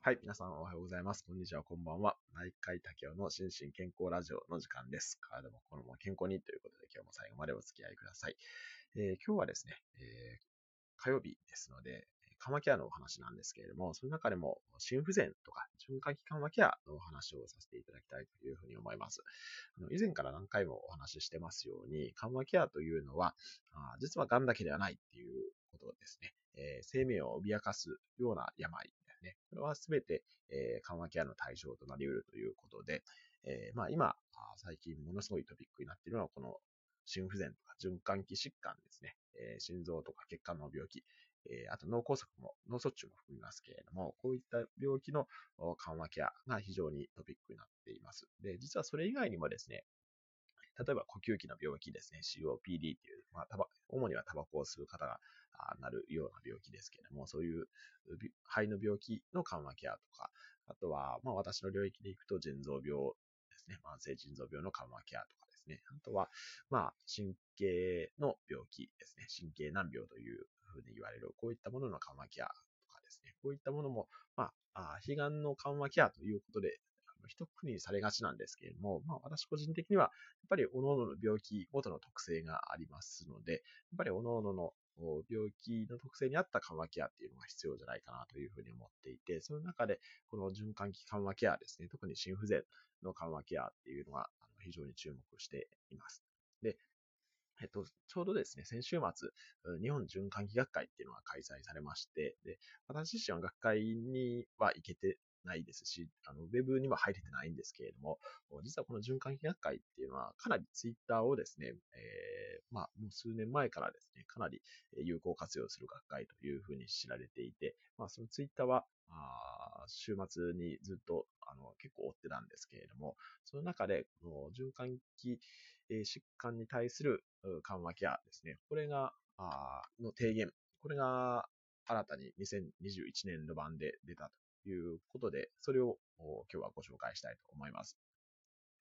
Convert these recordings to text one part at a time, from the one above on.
はい、皆さんおはようございます。こんにちは、こんばんは。内海竹雄の心身健康ラジオの時間です。体も心も健康にということで、今日も最後までお付き合いください。えー、今日はですね、えー、火曜日ですので、緩和ケアのお話なんですけれども、その中でも心不全とか循環器緩和ケアのお話をさせていただきたいというふうに思います。あの以前から何回もお話ししてますように、緩和ケアというのは、あ実は癌だけではないっていうことですね。えー、生命を脅かすような病ね。これはすべて、えー、緩和ケアの対象となり得るということで、えー、まあ今、最近ものすごいトピックになっているのは、この心不全とか循環器疾患ですね。えー、心臓とか血管の病気、えー、あと脳梗塞も、脳卒中も含みますけれども、こういった病気の緩和ケアが非常にトピックになっています。で、実はそれ以外にもですね、例えば呼吸器の病気ですね、COPD っていう、まあ、主にはタバコを吸う方がなるような病気ですけれども、そういう肺の病気の緩和ケアとか、あとは、まあ私の領域でいくと腎臓病ですね、慢性腎臓病の緩和ケアとかですね、あとは、まあ神経の病気ですね、神経難病というふうに言われる、こういったものの緩和ケアとかですね、こういったものも、まあ、悲願の緩和ケアということで、一括りにされがちなんですけれども、まあ私個人的には、やっぱり各々の病気ごとの特性がありますので、やっぱり各々の病気の特性に合った緩和ケアっていうのが必要じゃないかなというふうに思っていて、その中で、この循環器緩和ケアですね、特に心不全の緩和ケアっていうのが非常に注目しています。で、えっと、ちょうどですね、先週末、日本循環器学会っていうのが開催されまして、で、私自身は学会には行けてないですし、あの、ウェブには入れてないんですけれども、実はこの循環器学会っていうのは、かなりツイッターをですね、えー、まあ、もう数年前からですね、かなり有効活用する学会というふうに知られていて、まあ、そのツイッターは、あ週末にずっとあの結構追ってたんですけれども、その中で、この循環器疾患に対する緩和ケアですね、これが、あの提言、これが新たに2021年度版で出たと。いうことで、それを今日はご紹介したいと思います。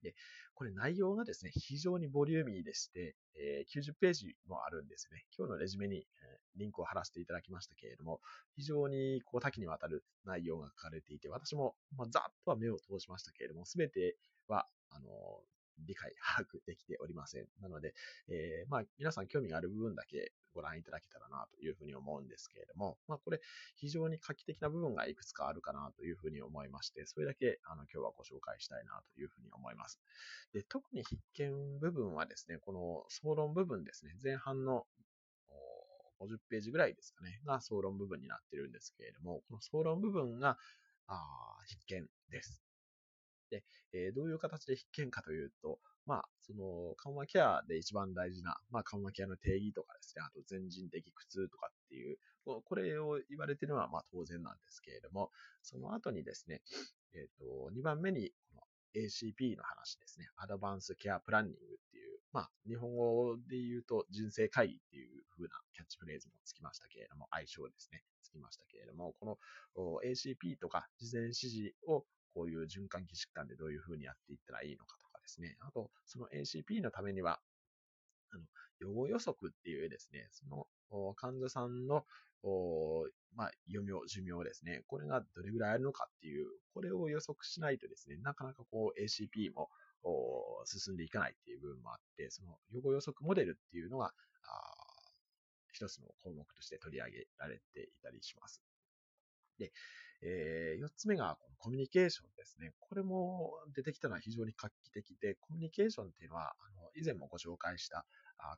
で、これ内容がですね、非常にボリューミーでして、え、90ページもあるんですね。今日のレジュメに、え、リンクを貼らせていただきましたけれども、非常にこう多岐にわたる内容が書かれていて、私も、ま、ざっとは目を通しましたけれども、すべては、あの理解、把握できておりません。なので、えー、まあ、皆さん興味がある部分だけご覧いただけたらなというふうに思うんですけれども、まあ、これ、非常に画期的な部分がいくつかあるかなというふうに思いまして、それだけ、あの、今日はご紹介したいなというふうに思います。で、特に必見部分はですね、この総論部分ですね、前半の50ページぐらいですかね、が総論部分になってるんですけれども、この総論部分が、あ必見です。で、えー、どういう形で必見かというと、まあ、その、緩和ケアで一番大事な、まあ、緩和ケアの定義とかですね、あと全人的苦痛とかっていう、これを言われてるのは、まあ、当然なんですけれども、その後にですね、えっ、ー、と、2番目に、この ACP の話ですね。アドバンスケアプランニングっていう、まあ、日本語で言うと人生会議っていう風なキャッチフレーズもつきましたけれども、相性ですね、つきましたけれども、この ACP とか事前指示をこういう循環器疾患でどういう風にやっていったらいいのかとかですね。あと、その ACP のためには、あの、予後予測っていうですね、その患者さんの、まあ、余命、寿命ですね。これがどれぐらいあるのかっていう、これを予測しないとですね、なかなかこう ACP も進んでいかないっていう部分もあって、その予後予測モデルっていうのが、一つの項目として取り上げられていたりします。で、えー、4つ目がコミュニケーションですね。これも出てきたのは非常に画期的で、コミュニケーションっていうのは、あの以前もご紹介した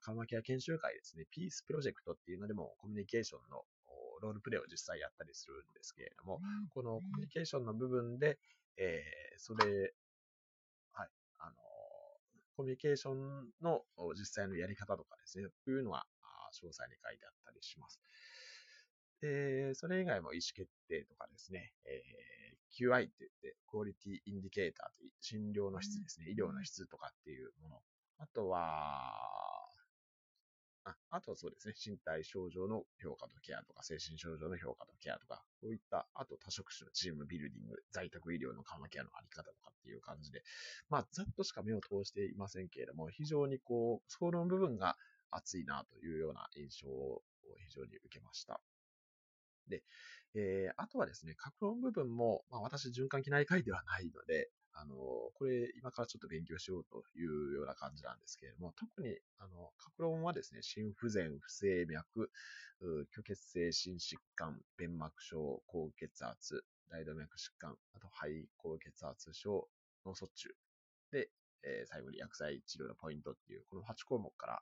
緩和ケア研修会ですね、ピースプロジェクトっていうのでもコミュニケーションのロールプレイを実際やったりするんですけれども、このコミュニケーションの部分で、えー、それ、はい、あの、コミュニケーションの実際のやり方とかですね、というのが詳細に書いてあったりします。で、それ以外も意思決定とかですね、えー、QI って言って、クオリティインディケーターという診療の質ですね、医療の質とかっていうもの。あとは、ああとそうですね、身体症状の評価とケアとか、精神症状の評価とケアとか、こういった、あと多職種のチームビルディング、在宅医療の緩和ケアのあり方とかっていう感じで、まあ、ざっとしか目を通していませんけれども、非常にこう、その部分が熱いなというような印象を非常に受けました。で、えー、あとはですね、格論部分も、まあ私循環器内科医ではないので、あの、これ今からちょっと勉強しようというような感じなんですけれども、特に、あの、格論はですね、心不全、不整脈、虚血性心疾患、弁膜症、高血圧、大動脈疾患、あと肺高血圧症、脳卒中。で、えー、最後に薬剤治療のポイントっていう、この8項目から、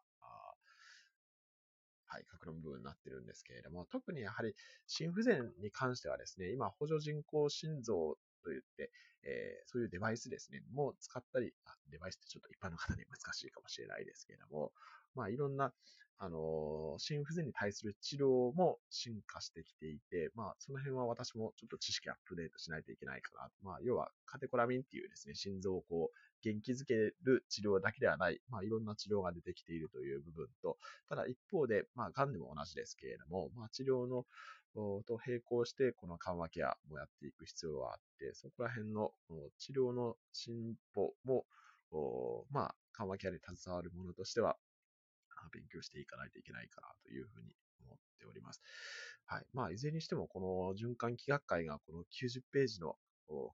はい、格論部分になってるんですけれども、特にやはり心不全に関してはですね、今、補助人工心臓といって、えー、そういうデバイスですね、もう使ったり、あデバイスってちょっと一般の方に難しいかもしれないですけれども、まあ、いろんな、あの、心不全に対する治療も進化してきていて、まあ、その辺は私もちょっと知識アップデートしないといけないかな。まあ、要は、カテコラミンっていうですね、心臓をこう、元気づける治療だけではない、まあ、いろんな治療が出てきているという部分と、ただ一方で、まあ、癌でも同じですけれども、まあ、治療のと並行して、この緩和ケアもやっていく必要があって、そこら辺の治療の進歩も、まあ、緩和ケアに携わるものとしては、勉強していかないといけないかなというふうに思っております。はい。まあ、いずれにしても、この循環器学会がこの90ページの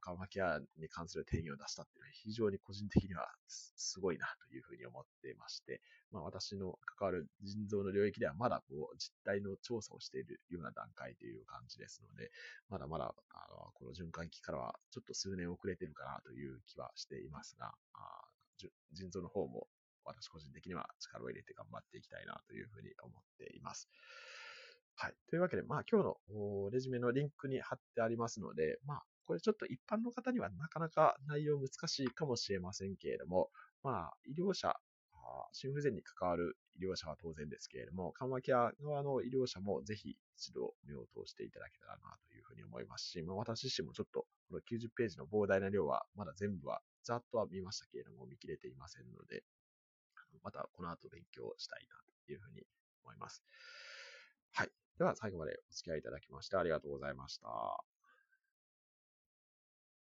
緩和ケアに関する定義を出したっていうのは非常に個人的にはすごいなというふうに思っていまして、まあ私の関わる腎臓の領域ではまだこう実態の調査をしているような段階という感じですので、まだまだあのこの循環器からはちょっと数年遅れてるかなという気はしていますが、腎臓の方も私個人的には力を入れて頑張っていきたいなというふうに思っています。はい。というわけで、まあ今日のレジュメのリンクに貼ってありますので、まあこれちょっと一般の方にはなかなか内容難しいかもしれませんけれども、まあ医療者、心不全に関わる医療者は当然ですけれども、緩和ケア側の医療者もぜひ一度目を通していただけたらなというふうに思いますし、まあ、私自身もちょっとこの90ページの膨大な量はまだ全部はざっとは見ましたけれども見切れていませんので、またこの後勉強したいなというふうに思います。はい。では最後までお付き合いいただきましてありがとうございました。